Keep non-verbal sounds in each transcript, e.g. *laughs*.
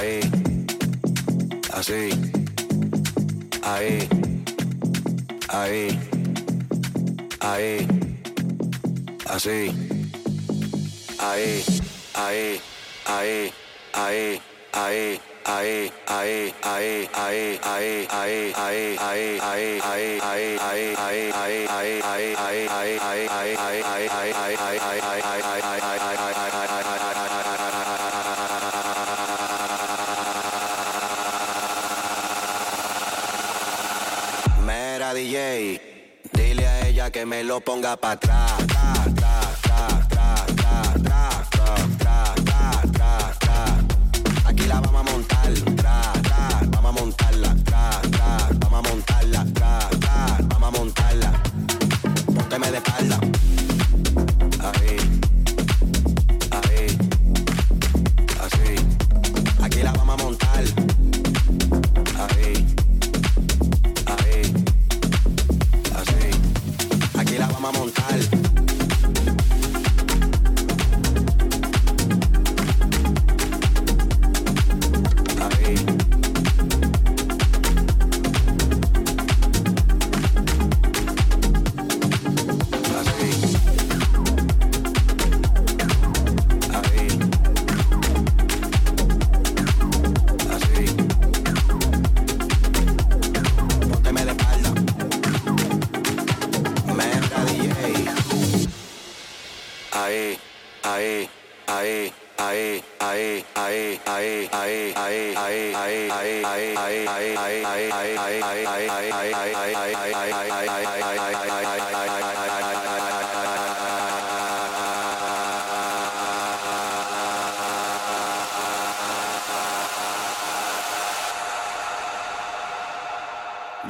ahí, así, ahí, ahí, ahí, así, ahí, ahí, ahí, ahí, ahí. Ae, ae, ae, ae, ae, ae, ae, ae, ae, ae, ae, ae, ae, ae, ae, ae, ae, ae, ae, lo ponga para atrás.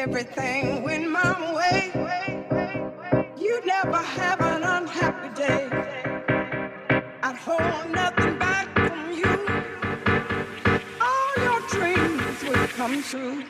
Everything went my way, you'd never have an unhappy day. I'd hold nothing back from you. All your dreams would come true.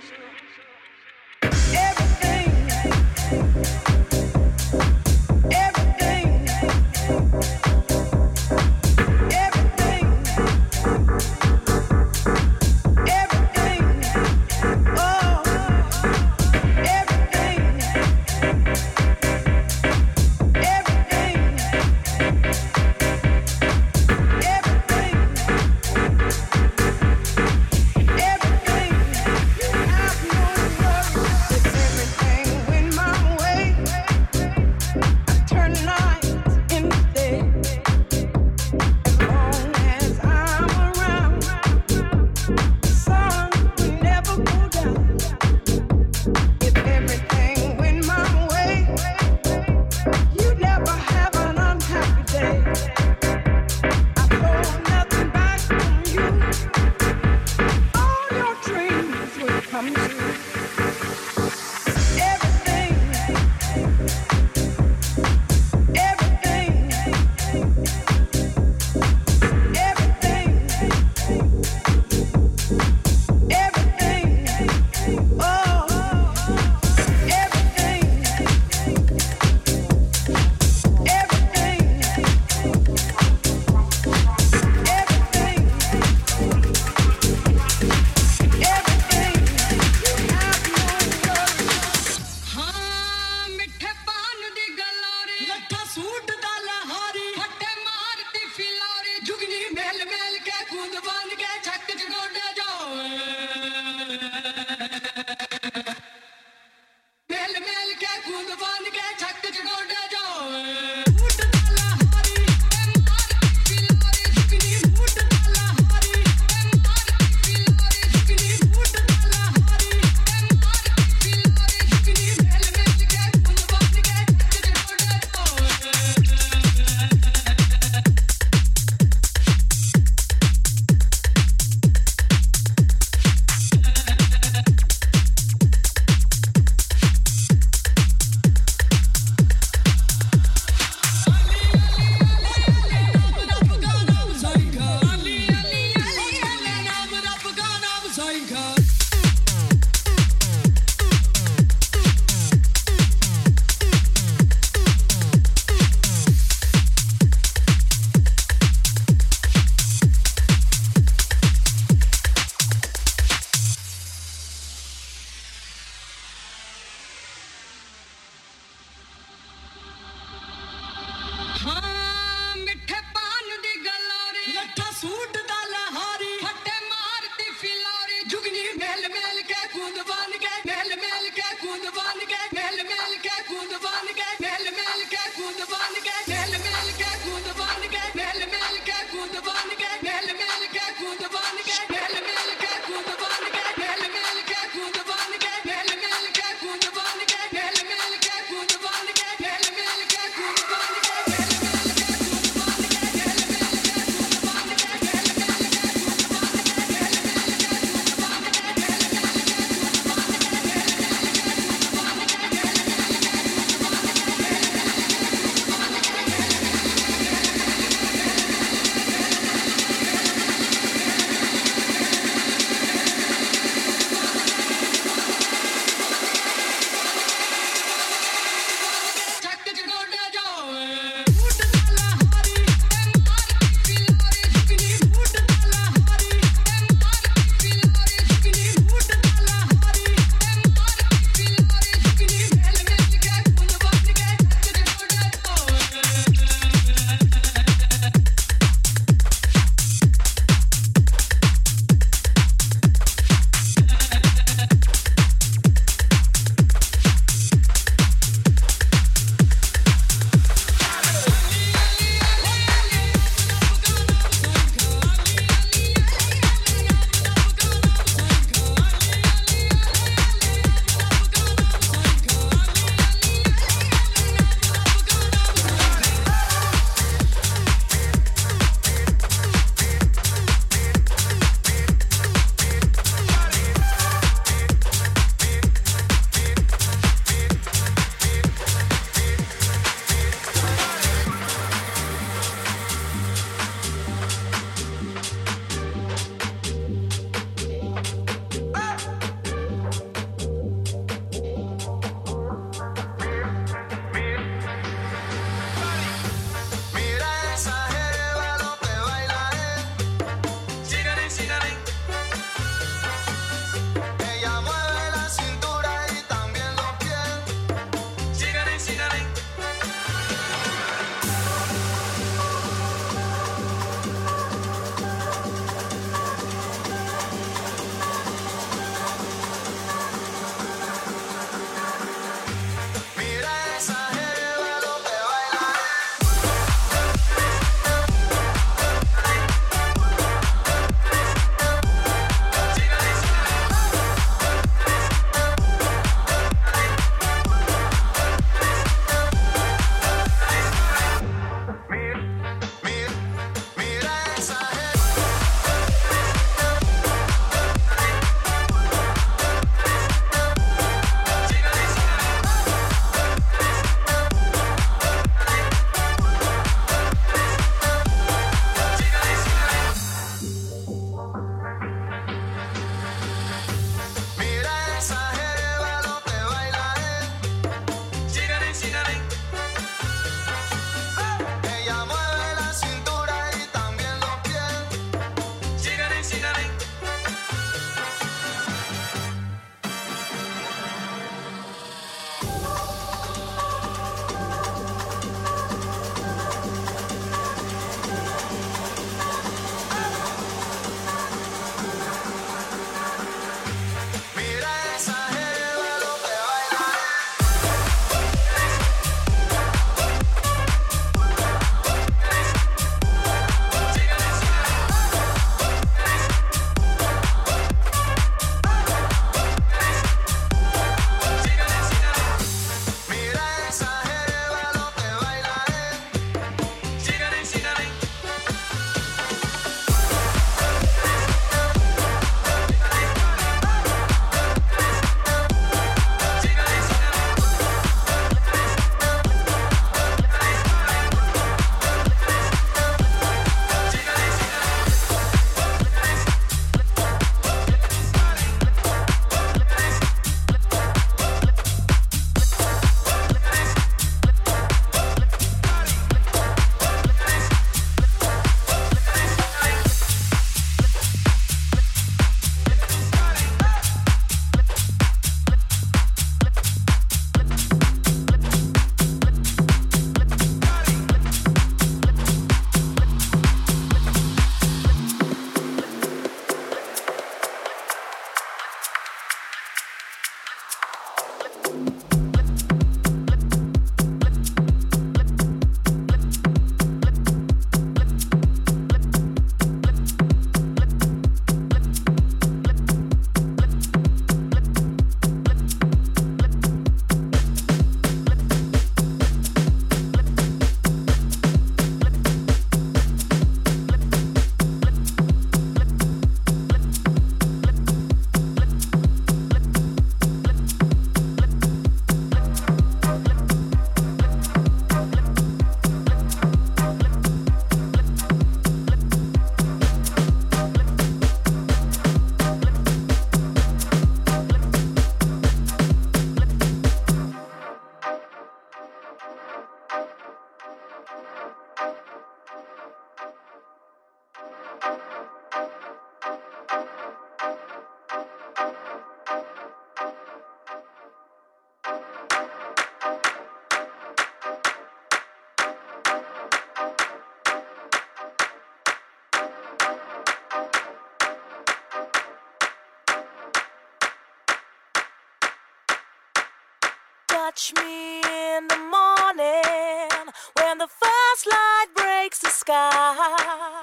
Touch me in the morning when the first light breaks the sky.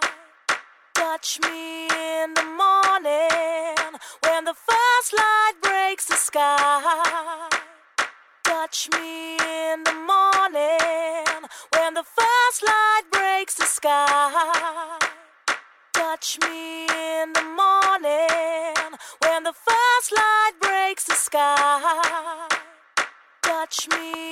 Touch me in the morning when the first light breaks the sky. Touch me in the morning when the first light breaks the sky. Touch me in the morning when the first light breaks the sky. Touch me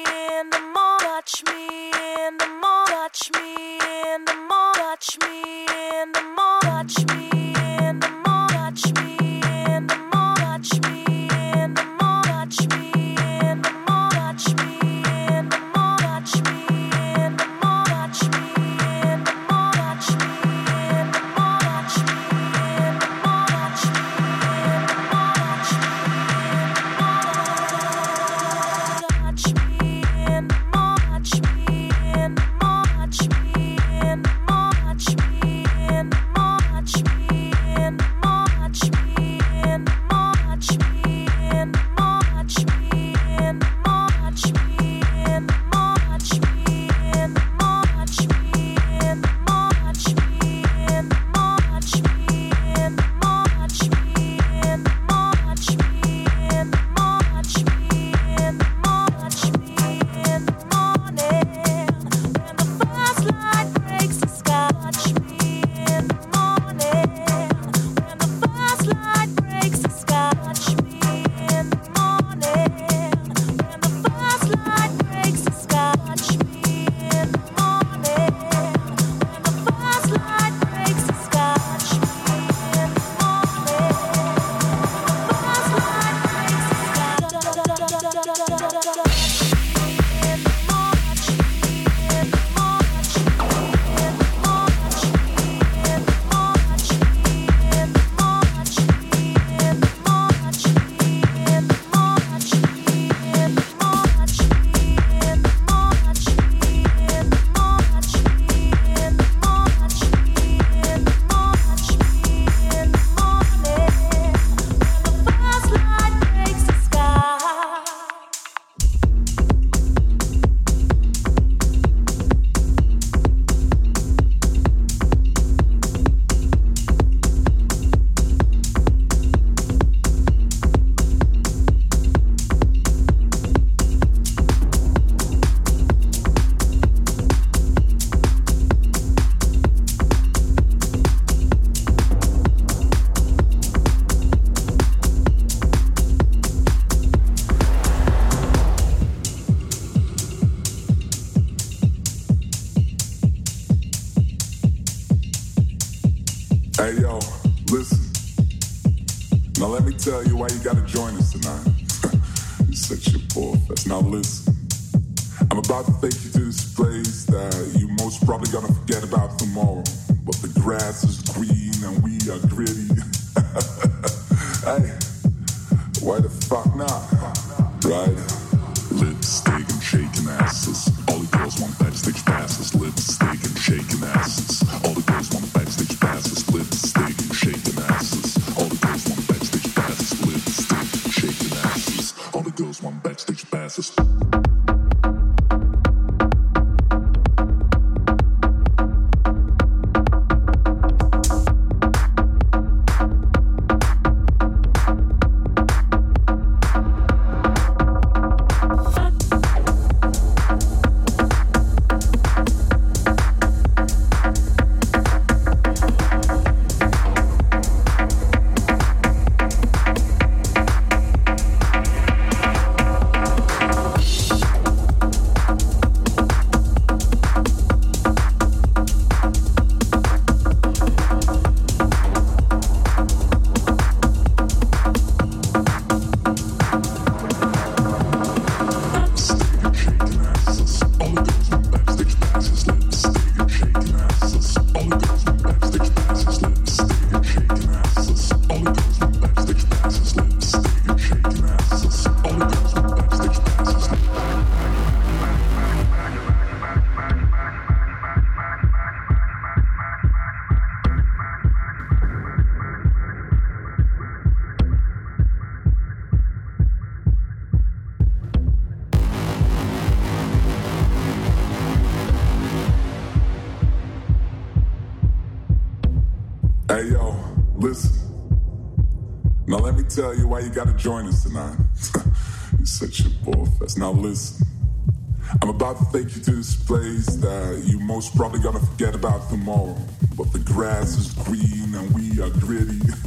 I'm about to take you to this place that you most probably gonna forget about tomorrow. But the grass is green and we are gritty. *laughs*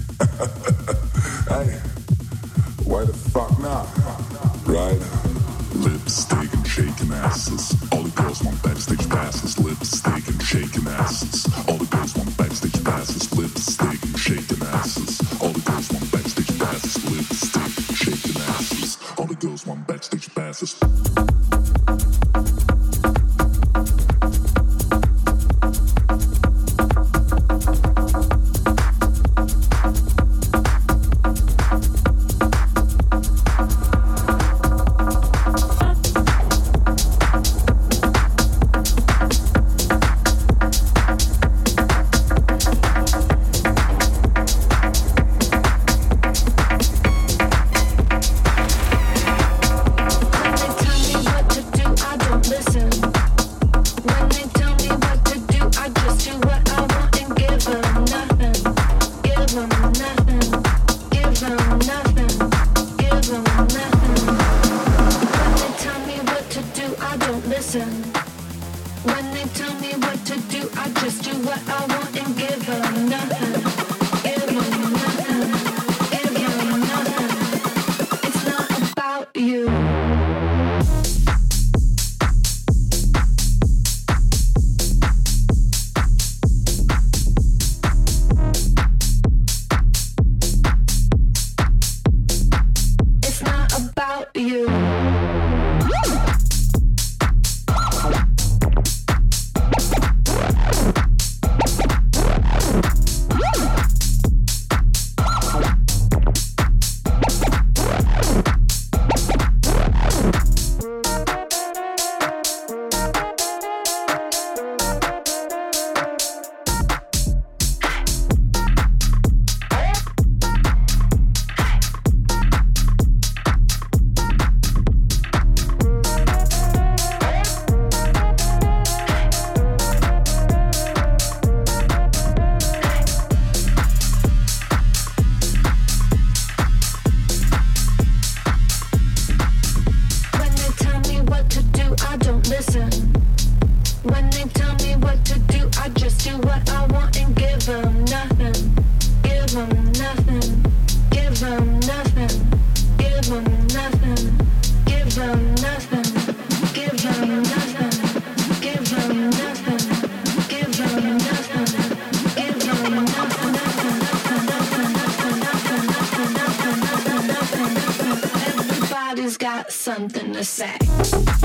something to say.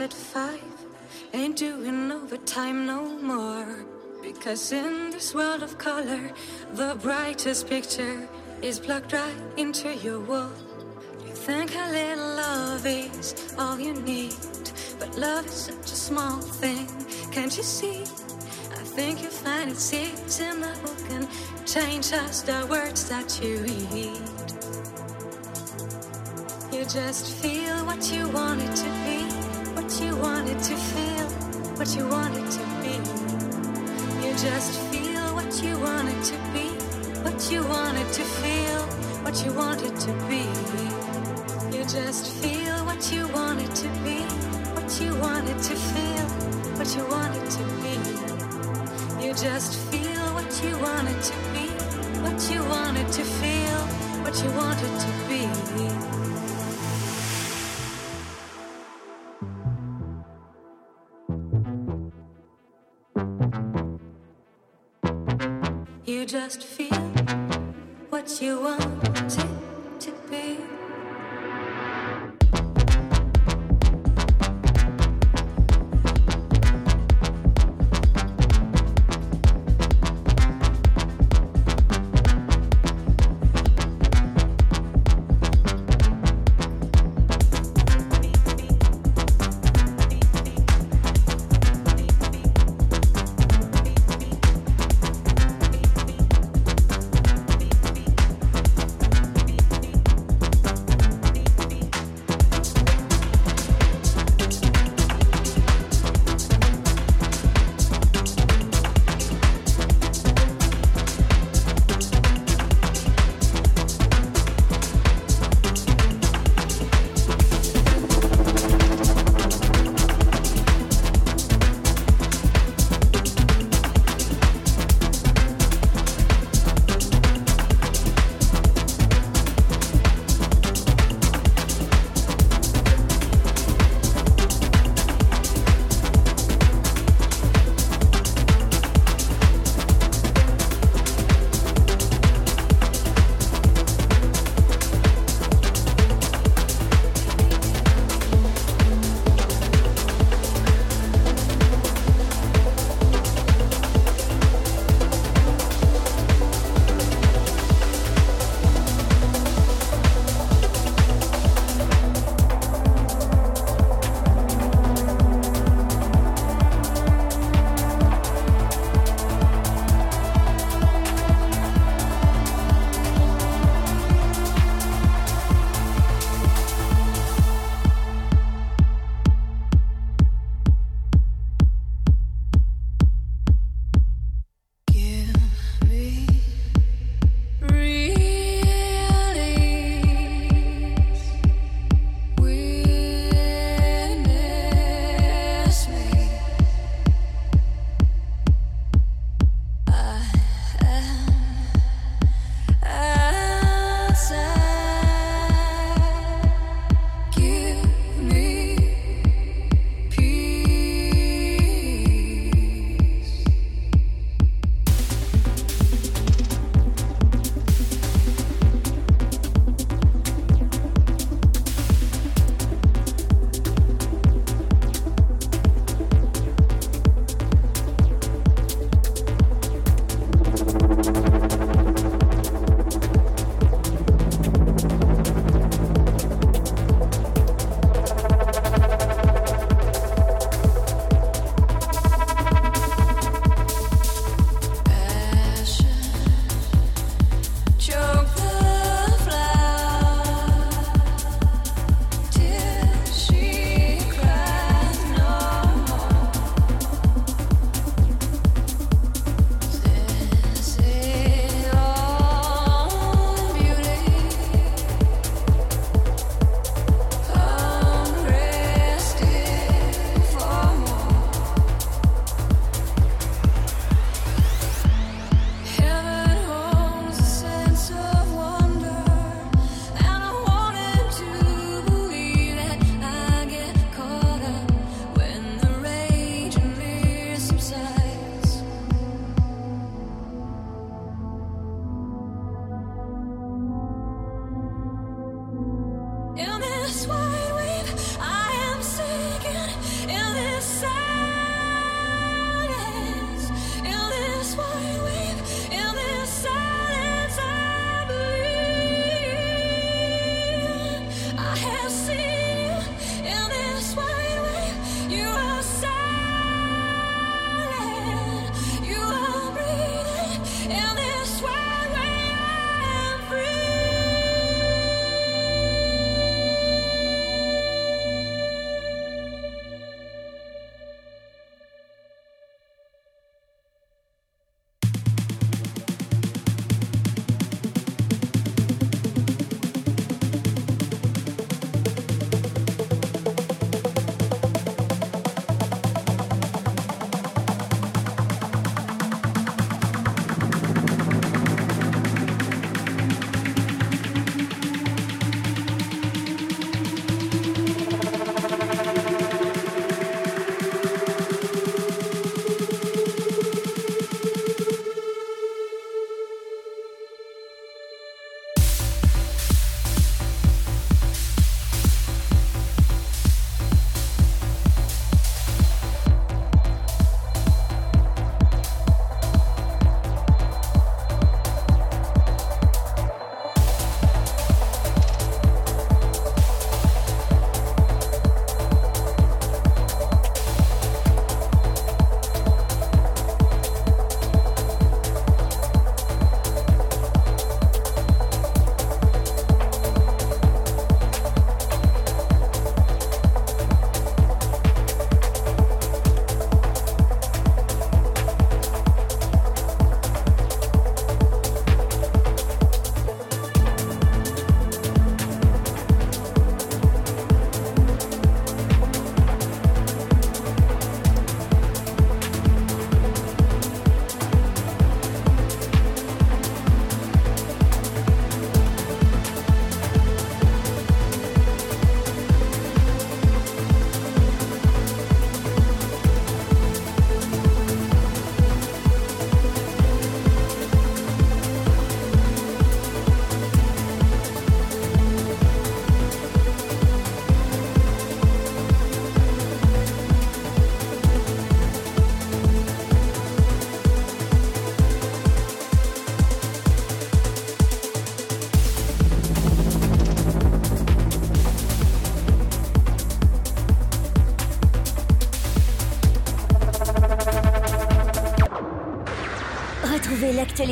At five. Ain't doing overtime no more. Because in this world of color, the brightest picture is plugged right into your wall. You think a little love is all you need, but love is such a small thing. Can't you see? I think you find it seeds in the book and change just the words that you read. You just feel what you want it to be what you wanted to feel, what you wanted to be. You just feel what you wanted to be, what you wanted to feel, what you wanted to be. You just feel what you wanted to be, what you wanted to feel, what you wanted to be. You just feel what you wanted to be, what you wanted to feel, what you wanted to be.